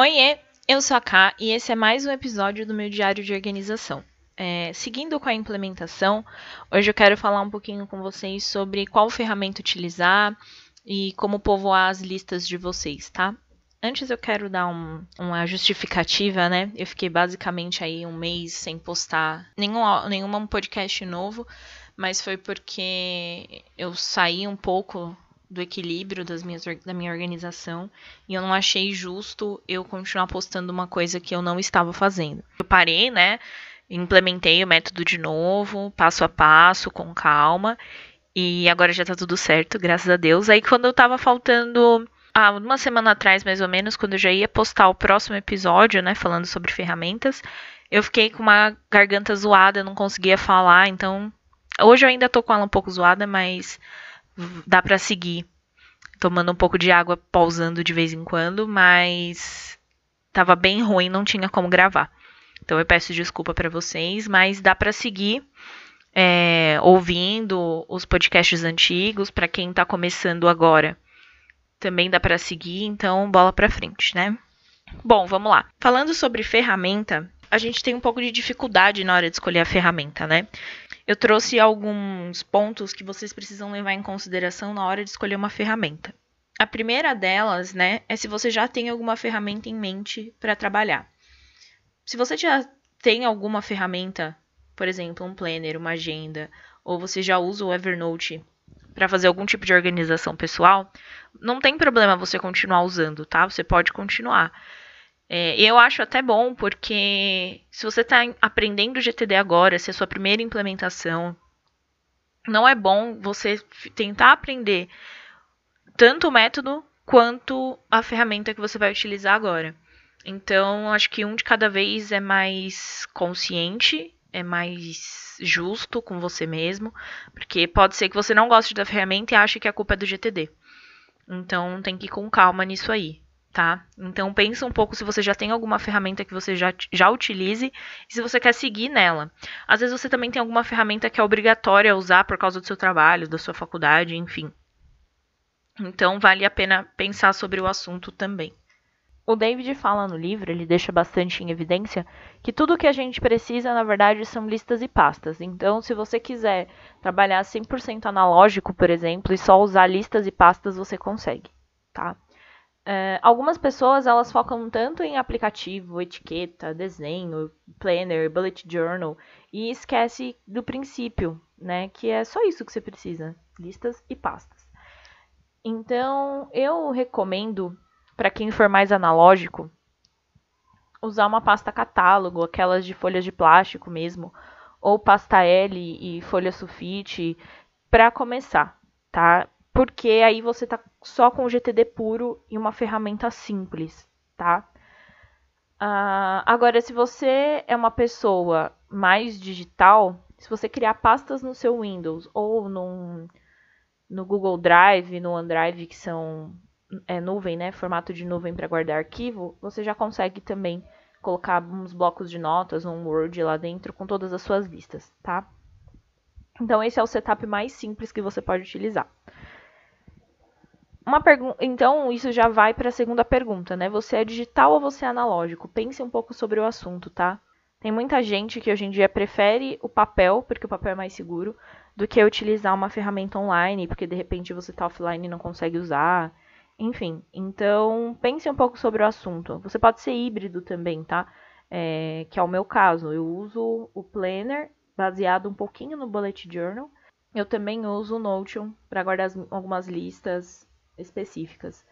Oiê, eu sou a Ká e esse é mais um episódio do meu diário de organização. É, seguindo com a implementação, hoje eu quero falar um pouquinho com vocês sobre qual ferramenta utilizar e como povoar as listas de vocês, tá? Antes eu quero dar um, uma justificativa, né? Eu fiquei basicamente aí um mês sem postar nenhum, nenhum podcast novo, mas foi porque eu saí um pouco do equilíbrio das minhas, da minha organização e eu não achei justo eu continuar postando uma coisa que eu não estava fazendo. Eu parei, né? Implementei o método de novo, passo a passo, com calma, e agora já tá tudo certo, graças a Deus. Aí quando eu tava faltando ah, uma semana atrás, mais ou menos, quando eu já ia postar o próximo episódio, né, falando sobre ferramentas, eu fiquei com uma garganta zoada, não conseguia falar, então hoje eu ainda tô com ela um pouco zoada, mas dá para seguir tomando um pouco de água, pausando de vez em quando, mas tava bem ruim, não tinha como gravar. Então eu peço desculpa para vocês, mas dá para seguir é, ouvindo os podcasts antigos para quem está começando agora. Também dá para seguir, então bola para frente, né? Bom, vamos lá. Falando sobre ferramenta, a gente tem um pouco de dificuldade na hora de escolher a ferramenta, né? Eu trouxe alguns pontos que vocês precisam levar em consideração na hora de escolher uma ferramenta. A primeira delas, né, é se você já tem alguma ferramenta em mente para trabalhar. Se você já tem alguma ferramenta, por exemplo, um planner, uma agenda, ou você já usa o Evernote para fazer algum tipo de organização pessoal, não tem problema você continuar usando, tá? Você pode continuar. É, eu acho até bom, porque se você está aprendendo GTD agora, se é a sua primeira implementação, não é bom você tentar aprender tanto o método quanto a ferramenta que você vai utilizar agora. Então, acho que um de cada vez é mais consciente, é mais justo com você mesmo, porque pode ser que você não goste da ferramenta e ache que a culpa é do GTD. Então, tem que ir com calma nisso aí tá? Então pensa um pouco se você já tem alguma ferramenta que você já, já utilize e se você quer seguir nela. Às vezes você também tem alguma ferramenta que é obrigatória usar por causa do seu trabalho, da sua faculdade, enfim. Então vale a pena pensar sobre o assunto também. O David fala no livro, ele deixa bastante em evidência que tudo que a gente precisa, na verdade, são listas e pastas. Então, se você quiser trabalhar 100% analógico, por exemplo, e só usar listas e pastas, você consegue, tá? É, algumas pessoas elas focam tanto em aplicativo, etiqueta, desenho, planner, bullet journal e esquece do princípio, né? Que é só isso que você precisa: listas e pastas. Então, eu recomendo para quem for mais analógico usar uma pasta catálogo, aquelas de folhas de plástico mesmo, ou pasta L e folha sulfite para começar, tá? Porque aí você tá só com o GTD puro e uma ferramenta simples, tá? Uh, agora, se você é uma pessoa mais digital, se você criar pastas no seu Windows ou num, no Google Drive, no OneDrive, que são é, nuvem, né? Formato de nuvem para guardar arquivo, você já consegue também colocar uns blocos de notas, um Word lá dentro com todas as suas listas, tá? Então, esse é o setup mais simples que você pode utilizar. Uma Então, isso já vai para a segunda pergunta, né? Você é digital ou você é analógico? Pense um pouco sobre o assunto, tá? Tem muita gente que hoje em dia prefere o papel, porque o papel é mais seguro, do que utilizar uma ferramenta online, porque de repente você está offline e não consegue usar. Enfim, então pense um pouco sobre o assunto. Você pode ser híbrido também, tá? É, que é o meu caso. Eu uso o Planner baseado um pouquinho no Bullet Journal. Eu também uso o Notion para guardar algumas listas específicas.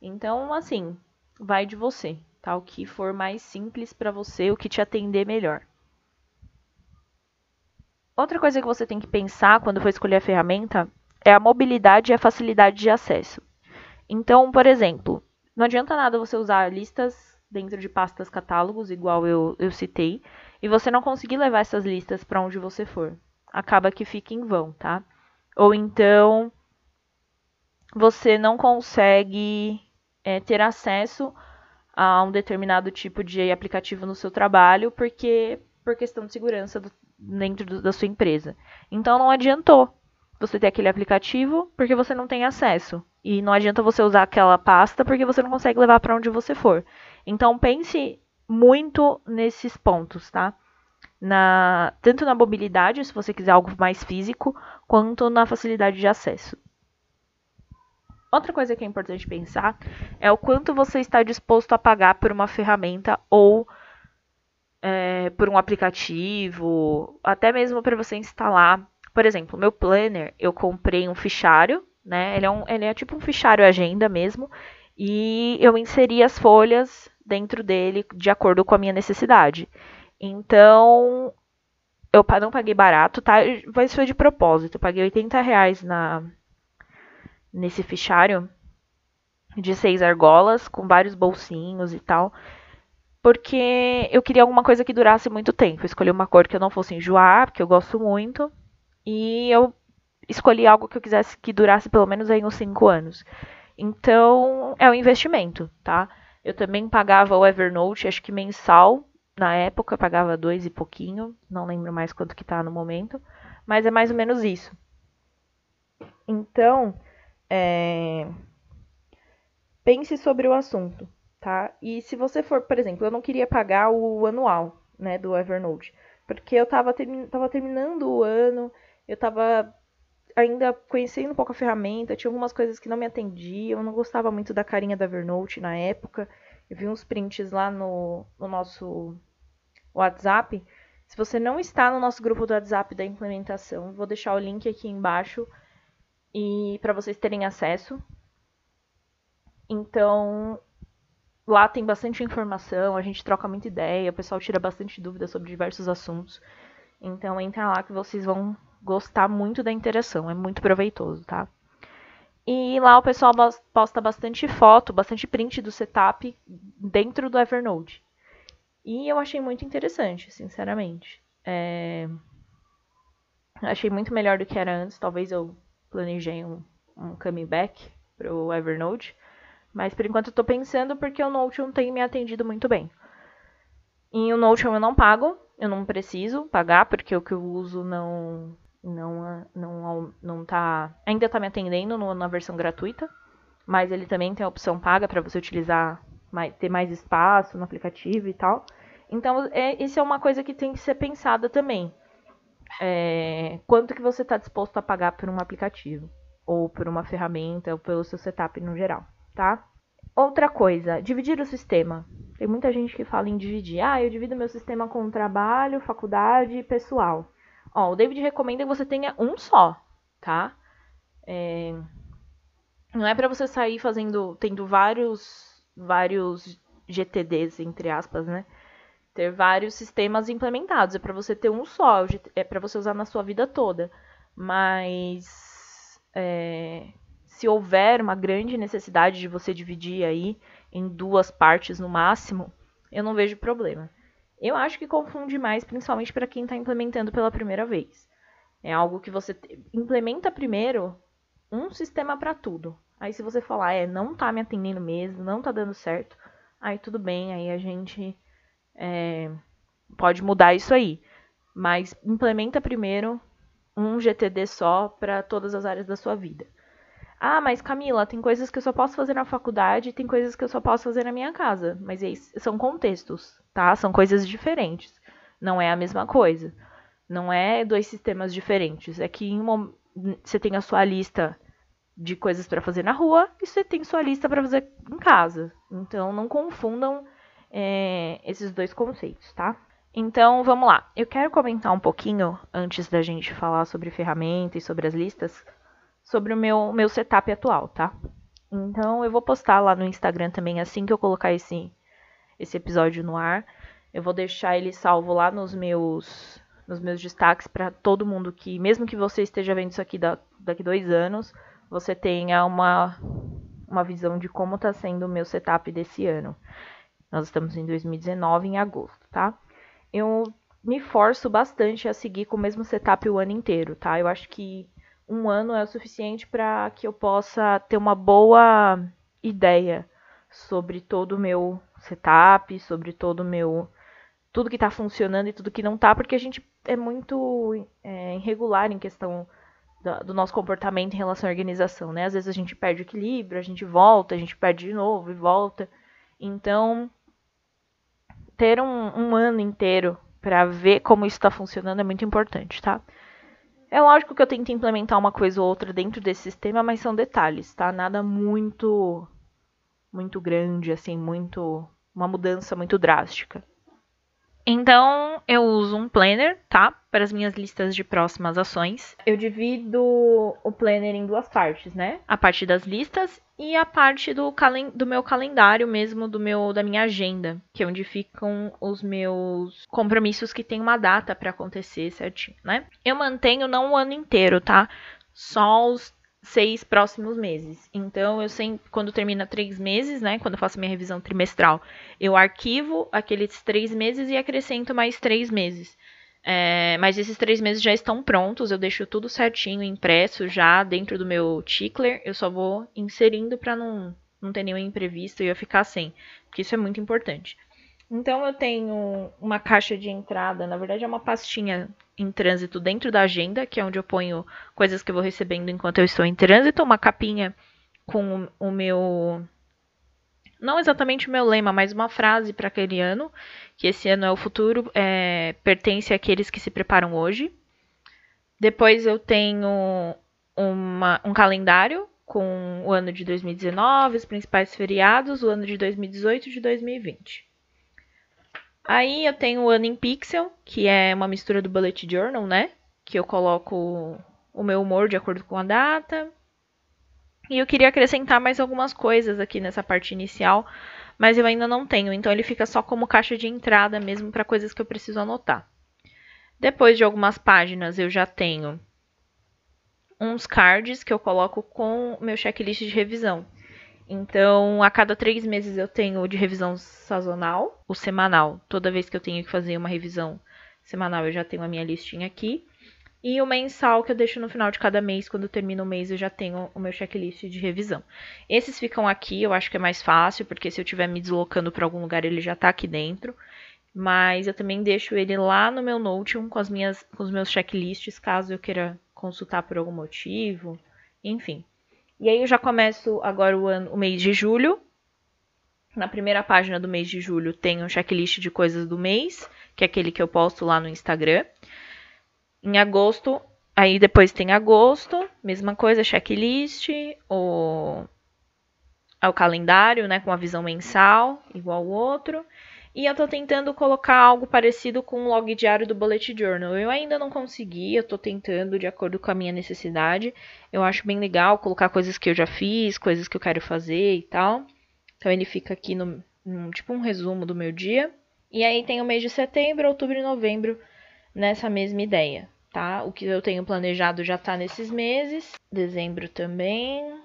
Então, assim, vai de você, tá? O que for mais simples para você, o que te atender melhor. Outra coisa que você tem que pensar quando for escolher a ferramenta é a mobilidade e a facilidade de acesso. Então, por exemplo, não adianta nada você usar listas dentro de pastas catálogos, igual eu, eu citei, e você não conseguir levar essas listas para onde você for. Acaba que fica em vão, tá? Ou então você não consegue é, ter acesso a um determinado tipo de aplicativo no seu trabalho, porque por questão de segurança do, dentro do, da sua empresa. Então não adiantou você ter aquele aplicativo porque você não tem acesso. E não adianta você usar aquela pasta porque você não consegue levar para onde você for. Então pense muito nesses pontos, tá? Na, tanto na mobilidade, se você quiser algo mais físico, quanto na facilidade de acesso. Outra coisa que é importante pensar é o quanto você está disposto a pagar por uma ferramenta ou é, por um aplicativo, até mesmo para você instalar. Por exemplo, meu planner, eu comprei um fichário, né? Ele é, um, ele é tipo um fichário agenda mesmo, e eu inseri as folhas dentro dele de acordo com a minha necessidade. Então, eu não paguei barato, tá? Mas foi de propósito. Eu paguei 80 reais na, nesse fichário de seis argolas, com vários bolsinhos e tal. Porque eu queria alguma coisa que durasse muito tempo. Eu escolhi uma cor que eu não fosse enjoar, porque eu gosto muito. E eu escolhi algo que eu quisesse que durasse pelo menos aí uns 5 anos. Então, é um investimento, tá? Eu também pagava o Evernote, acho que mensal. Na época eu pagava dois e pouquinho, não lembro mais quanto que tá no momento, mas é mais ou menos isso. Então, é... pense sobre o assunto, tá? E se você for, por exemplo, eu não queria pagar o anual, né, do Evernote, porque eu tava, termi terminando o ano, eu tava ainda conhecendo um pouco a ferramenta, tinha algumas coisas que não me atendiam, eu não gostava muito da carinha da Evernote na época. Eu vi uns prints lá no, no nosso WhatsApp. Se você não está no nosso grupo do WhatsApp da implementação, vou deixar o link aqui embaixo e para vocês terem acesso. Então, lá tem bastante informação, a gente troca muita ideia, o pessoal tira bastante dúvidas sobre diversos assuntos. Então, entra lá que vocês vão gostar muito da interação, é muito proveitoso, tá? E lá o pessoal posta bastante foto, bastante print do setup dentro do Evernote. E eu achei muito interessante, sinceramente. É... Achei muito melhor do que era antes, talvez eu planejei um, um coming back para o Evernote. Mas por enquanto eu estou pensando porque o Notion tem me atendido muito bem. E o Notion eu não pago, eu não preciso pagar, porque o que eu uso não não não não tá ainda está me atendendo no, na versão gratuita, mas ele também tem a opção paga para você utilizar mais, ter mais espaço no aplicativo e tal. Então, é, isso é uma coisa que tem que ser pensada também é, quanto que você está disposto a pagar por um aplicativo, ou por uma ferramenta, ou pelo seu setup no geral, tá? Outra coisa, dividir o sistema. Tem muita gente que fala em dividir. Ah, eu divido meu sistema com trabalho, faculdade e pessoal. Ó, o David recomenda que você tenha um só, tá? É, não é para você sair fazendo, tendo vários, vários GTDs, entre aspas, né? Ter vários sistemas implementados. É para você ter um só, é para você usar na sua vida toda. Mas é, se houver uma grande necessidade de você dividir aí em duas partes no máximo, eu não vejo problema. Eu acho que confunde mais, principalmente para quem está implementando pela primeira vez. É algo que você implementa primeiro um sistema para tudo. Aí se você falar, é, não tá me atendendo mesmo, não tá dando certo, aí tudo bem, aí a gente é, pode mudar isso aí. Mas implementa primeiro um GTD só para todas as áreas da sua vida. Ah, mas Camila, tem coisas que eu só posso fazer na faculdade e tem coisas que eu só posso fazer na minha casa. Mas são contextos, tá? São coisas diferentes. Não é a mesma coisa. Não é dois sistemas diferentes. É que uma, você tem a sua lista de coisas para fazer na rua e você tem sua lista para fazer em casa. Então não confundam é, esses dois conceitos, tá? Então, vamos lá. Eu quero comentar um pouquinho, antes da gente falar sobre ferramentas e sobre as listas, sobre o meu, meu setup atual, tá? Então, eu vou postar lá no Instagram também, assim que eu colocar esse, esse episódio no ar. Eu vou deixar ele salvo lá nos meus, nos meus destaques para todo mundo que, mesmo que você esteja vendo isso aqui da, daqui dois anos, você tenha uma, uma visão de como está sendo o meu setup desse ano. Nós estamos em 2019, em agosto, tá? Eu me forço bastante a seguir com o mesmo setup o ano inteiro, tá? Eu acho que um ano é o suficiente para que eu possa ter uma boa ideia sobre todo o meu setup, sobre todo o meu. tudo que está funcionando e tudo que não está, porque a gente é muito é, irregular em questão do, do nosso comportamento em relação à organização, né? Às vezes a gente perde o equilíbrio, a gente volta, a gente perde de novo e volta. Então, ter um, um ano inteiro para ver como isso está funcionando é muito importante, tá? É lógico que eu tento implementar uma coisa ou outra dentro desse sistema, mas são detalhes, tá? Nada muito muito grande, assim, muito uma mudança muito drástica. Então, eu uso um planner, tá? Para as minhas listas de próximas ações. Eu divido o planner em duas partes, né? A parte das listas e a parte do, do meu calendário mesmo, do meu da minha agenda, que é onde ficam os meus compromissos que tem uma data para acontecer certinho, né? Eu mantenho não o ano inteiro, tá? Só os seis próximos meses. Então, eu sempre, quando termina três meses, né? Quando eu faço minha revisão trimestral, eu arquivo aqueles três meses e acrescento mais três meses. É, mas esses três meses já estão prontos, eu deixo tudo certinho, impresso já dentro do meu tickler. Eu só vou inserindo para não, não ter nenhum imprevisto e eu ficar sem, porque isso é muito importante. Então eu tenho uma caixa de entrada, na verdade é uma pastinha em trânsito dentro da agenda, que é onde eu ponho coisas que eu vou recebendo enquanto eu estou em trânsito, uma capinha com o meu não exatamente o meu lema, mas uma frase para aquele ano, que esse ano é o futuro, é, pertence àqueles que se preparam hoje. Depois eu tenho uma, um calendário com o ano de 2019, os principais feriados, o ano de 2018 e de 2020. Aí eu tenho o ano em pixel, que é uma mistura do bullet journal, né? Que eu coloco o meu humor de acordo com a data. E eu queria acrescentar mais algumas coisas aqui nessa parte inicial, mas eu ainda não tenho, então ele fica só como caixa de entrada mesmo para coisas que eu preciso anotar. Depois de algumas páginas, eu já tenho uns cards que eu coloco com meu checklist de revisão. Então, a cada três meses eu tenho de revisão sazonal, o semanal. Toda vez que eu tenho que fazer uma revisão semanal, eu já tenho a minha listinha aqui. E o mensal que eu deixo no final de cada mês, quando termina o mês, eu já tenho o meu checklist de revisão. Esses ficam aqui, eu acho que é mais fácil, porque se eu estiver me deslocando para algum lugar, ele já está aqui dentro. Mas eu também deixo ele lá no meu Notion com, as minhas, com os meus checklists, caso eu queira consultar por algum motivo. Enfim. E aí eu já começo agora o, ano, o mês de julho. Na primeira página do mês de julho tem um checklist de coisas do mês, que é aquele que eu posto lá no Instagram. Em agosto, aí depois tem agosto, mesma coisa, checklist, o, o calendário, né, com a visão mensal, igual o outro. E eu tô tentando colocar algo parecido com o log diário do Bullet Journal. Eu ainda não consegui, eu tô tentando de acordo com a minha necessidade. Eu acho bem legal colocar coisas que eu já fiz, coisas que eu quero fazer e tal. Então ele fica aqui no, tipo um resumo do meu dia. E aí tem o mês de setembro, outubro e novembro nessa mesma ideia, tá? O que eu tenho planejado já tá nesses meses. Dezembro também.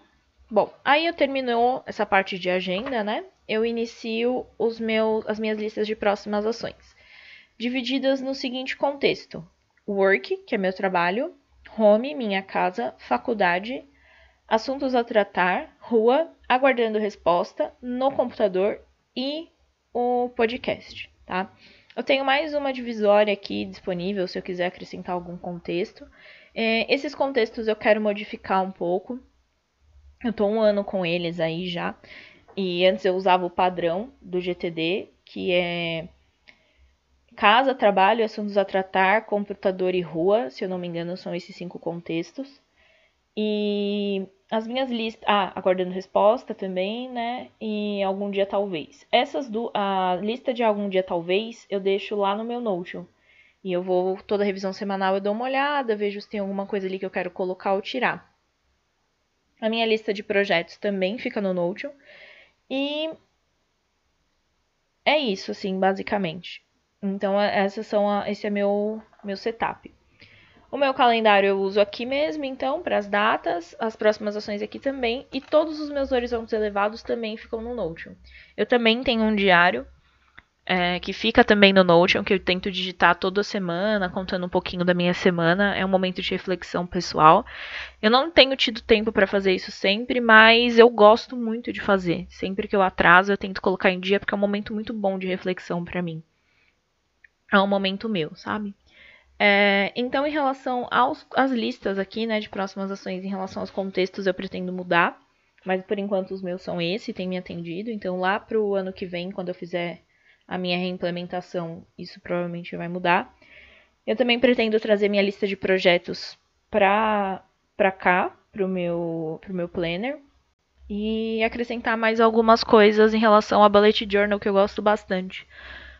Bom, aí eu terminou essa parte de agenda, né? Eu inicio os meus, as minhas listas de próximas ações, divididas no seguinte contexto: work, que é meu trabalho, home, minha casa, faculdade, assuntos a tratar, rua, aguardando resposta, no computador e o podcast, tá? Eu tenho mais uma divisória aqui disponível se eu quiser acrescentar algum contexto. É, esses contextos eu quero modificar um pouco. Eu tô um ano com eles aí já. E antes eu usava o padrão do GTD, que é casa, trabalho, assuntos a tratar, computador e rua, se eu não me engano, são esses cinco contextos. E as minhas listas. Ah, aguardando resposta também, né? E algum dia talvez. Essas do. A lista de algum dia talvez eu deixo lá no meu Notion. E eu vou, toda revisão semanal eu dou uma olhada, vejo se tem alguma coisa ali que eu quero colocar ou tirar. A minha lista de projetos também fica no Notion. E é isso, assim, basicamente. Então, é, essas são a, esse é meu meu setup. O meu calendário eu uso aqui mesmo, então, para as datas, as próximas ações aqui também, e todos os meus horizontes elevados também ficam no Notion. Eu também tenho um diário é, que fica também no Notion, que eu tento digitar toda semana, contando um pouquinho da minha semana. É um momento de reflexão pessoal. Eu não tenho tido tempo para fazer isso sempre, mas eu gosto muito de fazer. Sempre que eu atraso, eu tento colocar em dia, porque é um momento muito bom de reflexão para mim. É um momento meu, sabe? É, então, em relação aos, às listas aqui, né, de próximas ações, em relação aos contextos, eu pretendo mudar. Mas por enquanto os meus são esse, tem me atendido. Então, lá pro ano que vem, quando eu fizer a minha reimplementação, isso provavelmente vai mudar. Eu também pretendo trazer minha lista de projetos para cá, para o meu, pro meu planner. E acrescentar mais algumas coisas em relação a Bullet Journal que eu gosto bastante.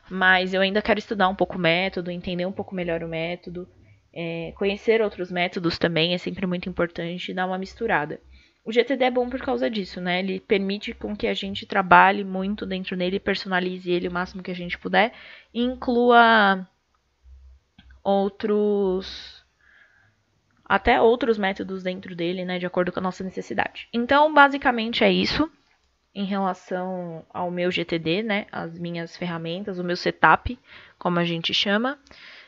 Mas eu ainda quero estudar um pouco o método, entender um pouco melhor o método. É, conhecer outros métodos também é sempre muito importante, dar uma misturada. O GTD é bom por causa disso, né? Ele permite com que a gente trabalhe muito dentro dele, personalize ele o máximo que a gente puder e inclua outros até outros métodos dentro dele, né, de acordo com a nossa necessidade. Então, basicamente é isso em relação ao meu GTD, né, as minhas ferramentas, o meu setup, como a gente chama.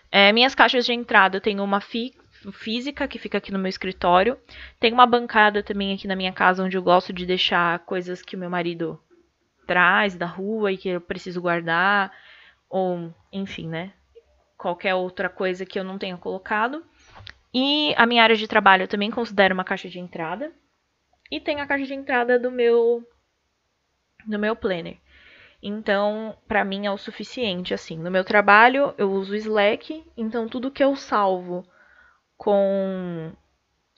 É, minhas caixas de entrada, eu tenho uma fi física que fica aqui no meu escritório. Tem uma bancada também aqui na minha casa onde eu gosto de deixar coisas que o meu marido traz da rua e que eu preciso guardar, ou enfim, né? Qualquer outra coisa que eu não tenha colocado. E a minha área de trabalho eu também considero uma caixa de entrada. E tem a caixa de entrada do meu do meu planner. Então, para mim é o suficiente, assim. No meu trabalho, eu uso o Slack, então tudo que eu salvo com,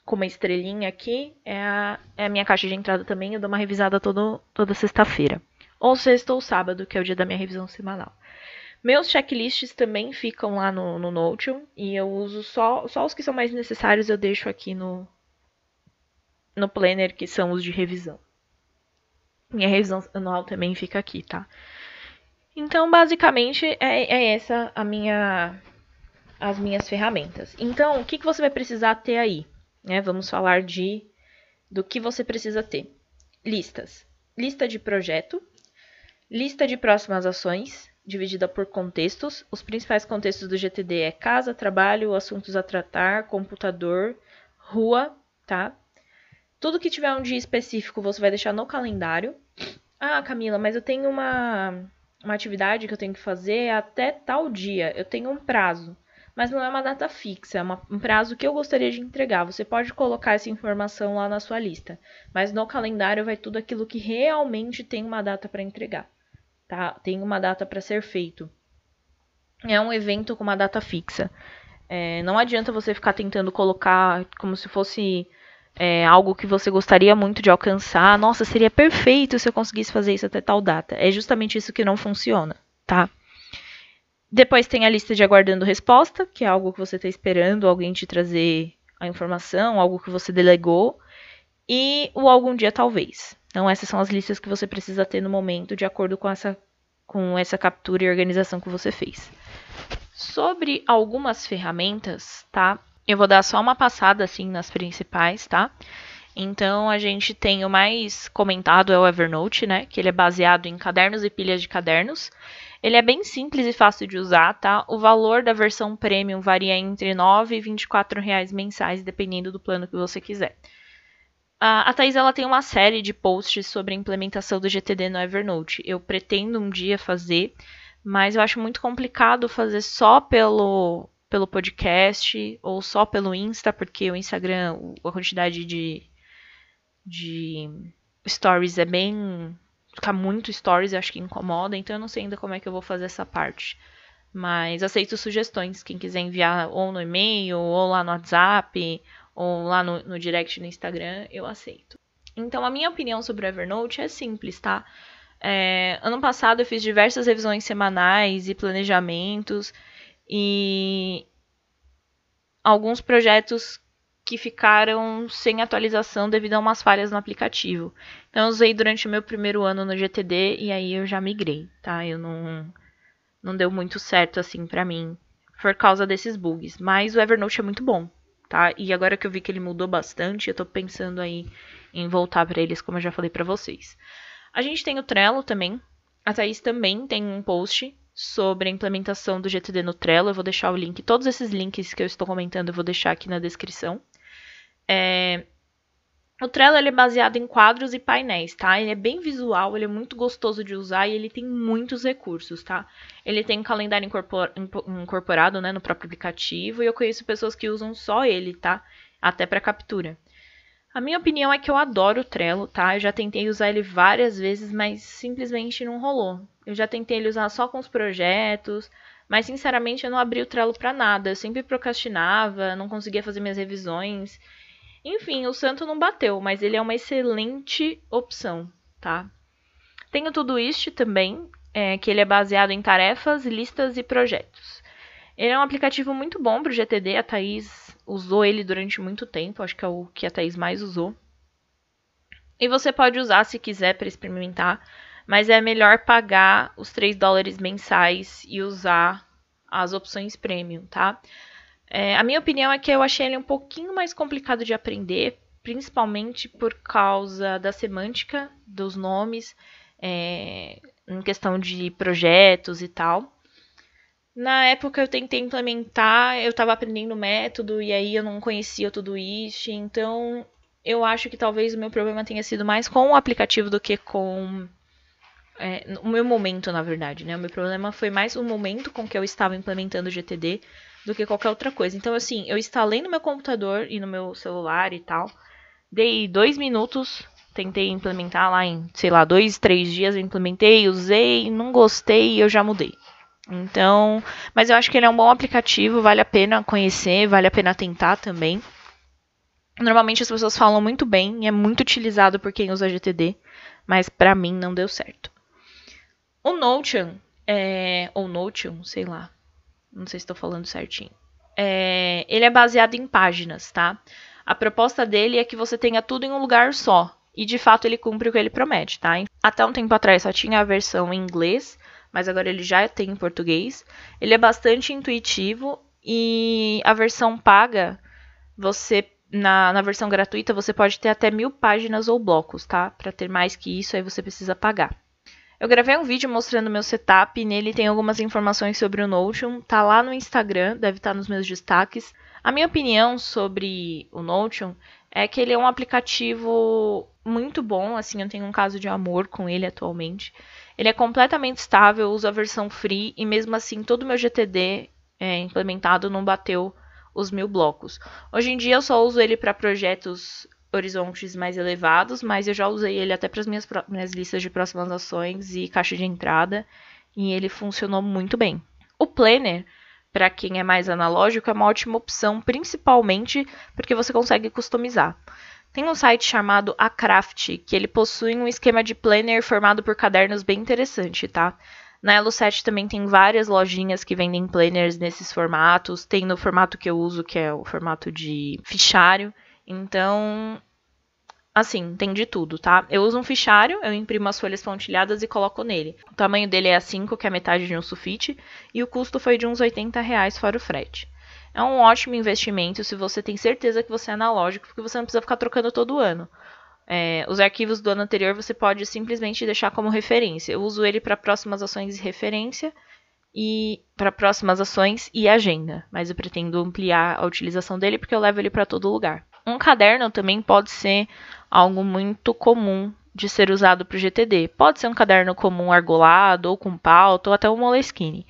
com uma estrelinha aqui é a, é a minha caixa de entrada também. Eu dou uma revisada todo, toda sexta-feira. Ou sexta ou sábado, que é o dia da minha revisão semanal. Meus checklists também ficam lá no, no Notion e eu uso só, só os que são mais necessários, eu deixo aqui no, no Planner, que são os de revisão. Minha revisão anual também fica aqui, tá? Então, basicamente, é, é essa a minha, as minhas ferramentas. Então, o que, que você vai precisar ter aí? Né? Vamos falar de do que você precisa ter. Listas. Lista de projeto, lista de próximas ações, dividida por contextos. Os principais contextos do GTD é casa, trabalho, assuntos a tratar, computador, rua, tá? Tudo que tiver um dia específico você vai deixar no calendário. Ah, Camila, mas eu tenho uma, uma atividade que eu tenho que fazer até tal dia. Eu tenho um prazo. Mas não é uma data fixa, é uma, um prazo que eu gostaria de entregar. Você pode colocar essa informação lá na sua lista. Mas no calendário vai tudo aquilo que realmente tem uma data para entregar. Tá? Tem uma data para ser feito. É um evento com uma data fixa. É, não adianta você ficar tentando colocar como se fosse é, algo que você gostaria muito de alcançar, nossa, seria perfeito se eu conseguisse fazer isso até tal data. É justamente isso que não funciona, tá? Depois tem a lista de aguardando resposta, que é algo que você está esperando alguém te trazer a informação, algo que você delegou, e o algum dia talvez. Então essas são as listas que você precisa ter no momento, de acordo com essa, com essa captura e organização que você fez. Sobre algumas ferramentas, tá? Eu vou dar só uma passada assim nas principais, tá? Então a gente tem o mais comentado é o Evernote, né? Que ele é baseado em cadernos e pilhas de cadernos. Ele é bem simples e fácil de usar, tá? O valor da versão premium varia entre 9 e 24 reais mensais, dependendo do plano que você quiser. A, a Thais ela tem uma série de posts sobre a implementação do GTD no Evernote. Eu pretendo um dia fazer, mas eu acho muito complicado fazer só pelo pelo podcast ou só pelo Insta, porque o Instagram, a quantidade de, de stories é bem. Ficar muito stories, acho que incomoda, então eu não sei ainda como é que eu vou fazer essa parte. Mas aceito sugestões. Quem quiser enviar ou no e-mail, ou lá no WhatsApp, ou lá no, no direct no Instagram, eu aceito. Então, a minha opinião sobre o Evernote é simples, tá? É, ano passado eu fiz diversas revisões semanais e planejamentos e alguns projetos que ficaram sem atualização devido a umas falhas no aplicativo. Então eu usei durante o meu primeiro ano no GTD e aí eu já migrei, tá? Eu não não deu muito certo assim para mim por causa desses bugs, mas o Evernote é muito bom, tá? E agora que eu vi que ele mudou bastante, eu tô pensando aí em voltar para eles, como eu já falei para vocês. A gente tem o Trello também. A Thaís também tem um post sobre a implementação do GTD no Trello. Eu vou deixar o link, todos esses links que eu estou comentando, eu vou deixar aqui na descrição. É... O Trello ele é baseado em quadros e painéis, tá? Ele é bem visual, ele é muito gostoso de usar e ele tem muitos recursos, tá? Ele tem calendário incorpor... incorporado né, no próprio aplicativo e eu conheço pessoas que usam só ele, tá? Até para captura. A minha opinião é que eu adoro o Trello, tá? Eu já tentei usar ele várias vezes, mas simplesmente não rolou. Eu já tentei ele usar só com os projetos, mas sinceramente eu não abri o Trello para nada. Eu sempre procrastinava, não conseguia fazer minhas revisões. Enfim, o santo não bateu, mas ele é uma excelente opção, tá? Tem o Todoist também, é, que ele é baseado em tarefas, listas e projetos. Ele é um aplicativo muito bom para o GTD, a Thaís usou ele durante muito tempo, acho que é o que a Thaís mais usou. E você pode usar se quiser para experimentar, mas é melhor pagar os 3 dólares mensais e usar as opções premium, tá? É, a minha opinião é que eu achei ele um pouquinho mais complicado de aprender, principalmente por causa da semântica dos nomes, é, em questão de projetos e tal. Na época eu tentei implementar, eu estava aprendendo método e aí eu não conhecia tudo isso, então eu acho que talvez o meu problema tenha sido mais com o aplicativo do que com é, o meu momento, na verdade, né? O meu problema foi mais o momento com que eu estava implementando o GTD do que qualquer outra coisa. Então, assim, eu instalei no meu computador e no meu celular e tal. Dei dois minutos, tentei implementar lá em, sei lá, dois, três dias eu implementei, usei, não gostei e eu já mudei. Então, mas eu acho que ele é um bom aplicativo, vale a pena conhecer, vale a pena tentar também. Normalmente as pessoas falam muito bem e é muito utilizado por quem usa GTD, mas para mim não deu certo. O Notion, é, ou Notion, sei lá, não sei se estou falando certinho. É, ele é baseado em páginas, tá? A proposta dele é que você tenha tudo em um lugar só. E de fato ele cumpre o que ele promete, tá? Até um tempo atrás só tinha a versão em inglês, mas agora ele já tem em português. Ele é bastante intuitivo e a versão paga, você na, na versão gratuita você pode ter até mil páginas ou blocos, tá? Para ter mais que isso, aí você precisa pagar. Eu gravei um vídeo mostrando meu setup nele tem algumas informações sobre o Notion. Tá lá no Instagram, deve estar tá nos meus destaques. A minha opinião sobre o Notion é que ele é um aplicativo muito bom, assim, eu tenho um caso de amor com ele atualmente. Ele é completamente estável, uso a versão free e mesmo assim todo o meu GTD é, implementado não bateu os mil blocos. Hoje em dia eu só uso ele para projetos horizontes mais elevados, mas eu já usei ele até para as minhas, minhas listas de próximas ações e caixa de entrada, e ele funcionou muito bem. O Planner, para quem é mais analógico, é uma ótima opção, principalmente porque você consegue customizar. Tem um site chamado Acraft, que ele possui um esquema de planner formado por cadernos bem interessante, tá? Na Elo 7 também tem várias lojinhas que vendem planners nesses formatos. Tem no formato que eu uso, que é o formato de fichário. Então, assim, tem de tudo, tá? Eu uso um fichário, eu imprimo as folhas pontilhadas e coloco nele. O tamanho dele é A5, que é metade de um sulfite, e o custo foi de uns 80 reais fora o frete. É um ótimo investimento se você tem certeza que você é analógico, porque você não precisa ficar trocando todo ano. É, os arquivos do ano anterior você pode simplesmente deixar como referência. Eu uso ele para próximas ações e referência e para próximas ações e agenda, mas eu pretendo ampliar a utilização dele porque eu levo ele para todo lugar. Um caderno também pode ser algo muito comum de ser usado para o GTD. Pode ser um caderno comum argolado, ou com pauta, ou até um Moleskine.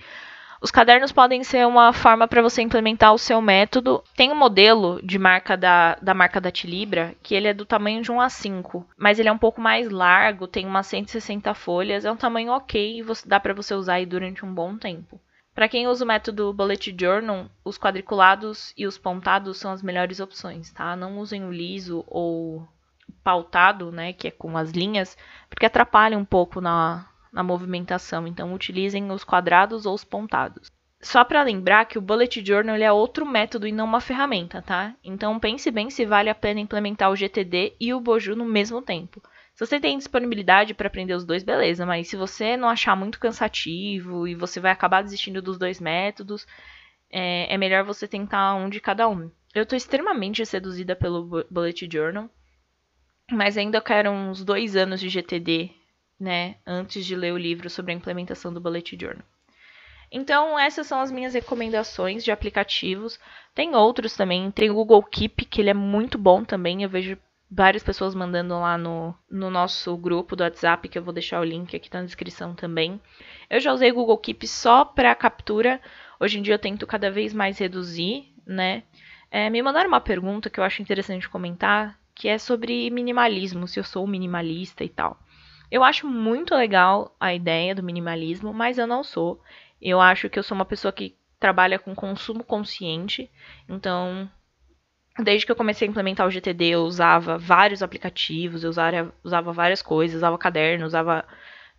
Os cadernos podem ser uma forma para você implementar o seu método. Tem um modelo de marca da, da marca da Tilibra, que ele é do tamanho de um A5, mas ele é um pouco mais largo, tem umas 160 folhas, é um tamanho ok e dá para você usar aí durante um bom tempo. Para quem usa o método Bullet Journal, os quadriculados e os pontados são as melhores opções, tá? Não usem o liso ou pautado, né, que é com as linhas, porque atrapalha um pouco na, na movimentação. Então, utilizem os quadrados ou os pontados. Só para lembrar que o Bullet Journal é outro método e não uma ferramenta, tá? Então, pense bem se vale a pena implementar o GTD e o Boju no mesmo tempo. Se você tem disponibilidade para aprender os dois, beleza, mas se você não achar muito cansativo e você vai acabar desistindo dos dois métodos, é, é melhor você tentar um de cada um. Eu estou extremamente seduzida pelo Bullet Journal, mas ainda quero uns dois anos de GTD, né, antes de ler o livro sobre a implementação do Bullet Journal. Então, essas são as minhas recomendações de aplicativos. Tem outros também. Tem o Google Keep, que ele é muito bom também. Eu vejo várias pessoas mandando lá no, no nosso grupo do WhatsApp, que eu vou deixar o link aqui na descrição também. Eu já usei Google Keep só para captura. Hoje em dia eu tento cada vez mais reduzir, né? É, me mandaram uma pergunta que eu acho interessante comentar que é sobre minimalismo, se eu sou minimalista e tal. Eu acho muito legal a ideia do minimalismo, mas eu não sou. Eu acho que eu sou uma pessoa que trabalha com consumo consciente, então desde que eu comecei a implementar o GTD, eu usava vários aplicativos, eu usava, usava várias coisas, usava caderno, usava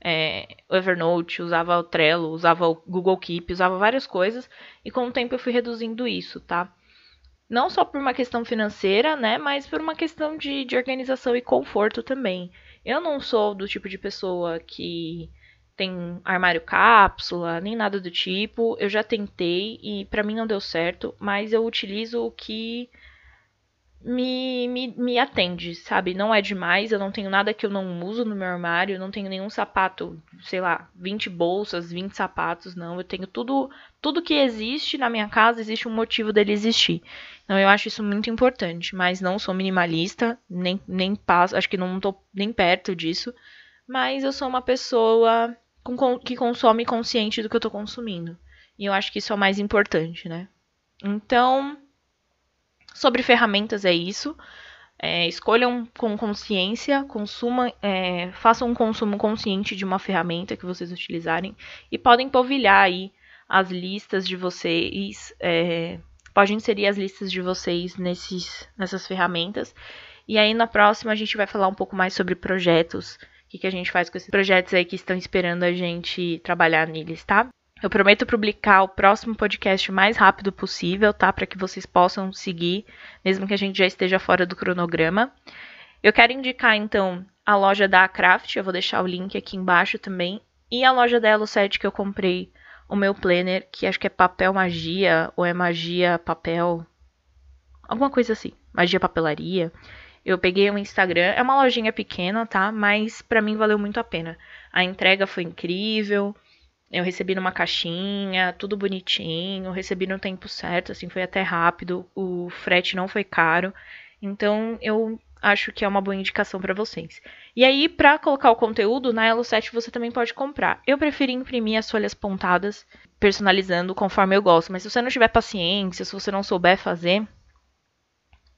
é, Evernote, usava o Trello, usava o Google Keep, usava várias coisas, e com o tempo eu fui reduzindo isso, tá? Não só por uma questão financeira, né, mas por uma questão de, de organização e conforto também. Eu não sou do tipo de pessoa que tem armário cápsula, nem nada do tipo. Eu já tentei e para mim não deu certo, mas eu utilizo o que me, me, me atende, sabe? Não é demais, eu não tenho nada que eu não uso no meu armário, não tenho nenhum sapato, sei lá, 20 bolsas, 20 sapatos, não. Eu tenho tudo, tudo que existe na minha casa, existe um motivo dele existir. Então eu acho isso muito importante, mas não sou minimalista, nem, nem passo, acho que não tô nem perto disso, mas eu sou uma pessoa com, que consome consciente do que eu tô consumindo. E eu acho que isso é o mais importante, né? Então, Sobre ferramentas é isso. É, escolham com consciência, consuma, é, façam um consumo consciente de uma ferramenta que vocês utilizarem e podem polvilhar aí as listas de vocês, é, inserir as listas de vocês nesses, nessas ferramentas. E aí na próxima a gente vai falar um pouco mais sobre projetos, o que, que a gente faz com esses projetos aí que estão esperando a gente trabalhar neles, tá? Eu prometo publicar o próximo podcast o mais rápido possível, tá? Para que vocês possam seguir, mesmo que a gente já esteja fora do cronograma. Eu quero indicar, então, a loja da Craft, eu vou deixar o link aqui embaixo também, e a loja da Elo7 que eu comprei o meu planner, que acho que é papel magia, ou é magia papel, alguma coisa assim, magia papelaria. Eu peguei um Instagram, é uma lojinha pequena, tá? Mas para mim valeu muito a pena. A entrega foi incrível, eu recebi numa caixinha, tudo bonitinho, recebi no tempo certo, assim, foi até rápido, o frete não foi caro. Então, eu acho que é uma boa indicação para vocês. E aí, para colocar o conteúdo, na Elo 7 você também pode comprar. Eu preferi imprimir as folhas pontadas, personalizando conforme eu gosto, mas se você não tiver paciência, se você não souber fazer,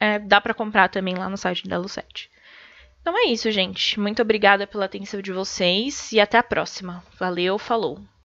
é, dá para comprar também lá no site da Elo 7. Então é isso, gente. Muito obrigada pela atenção de vocês e até a próxima. Valeu, falou!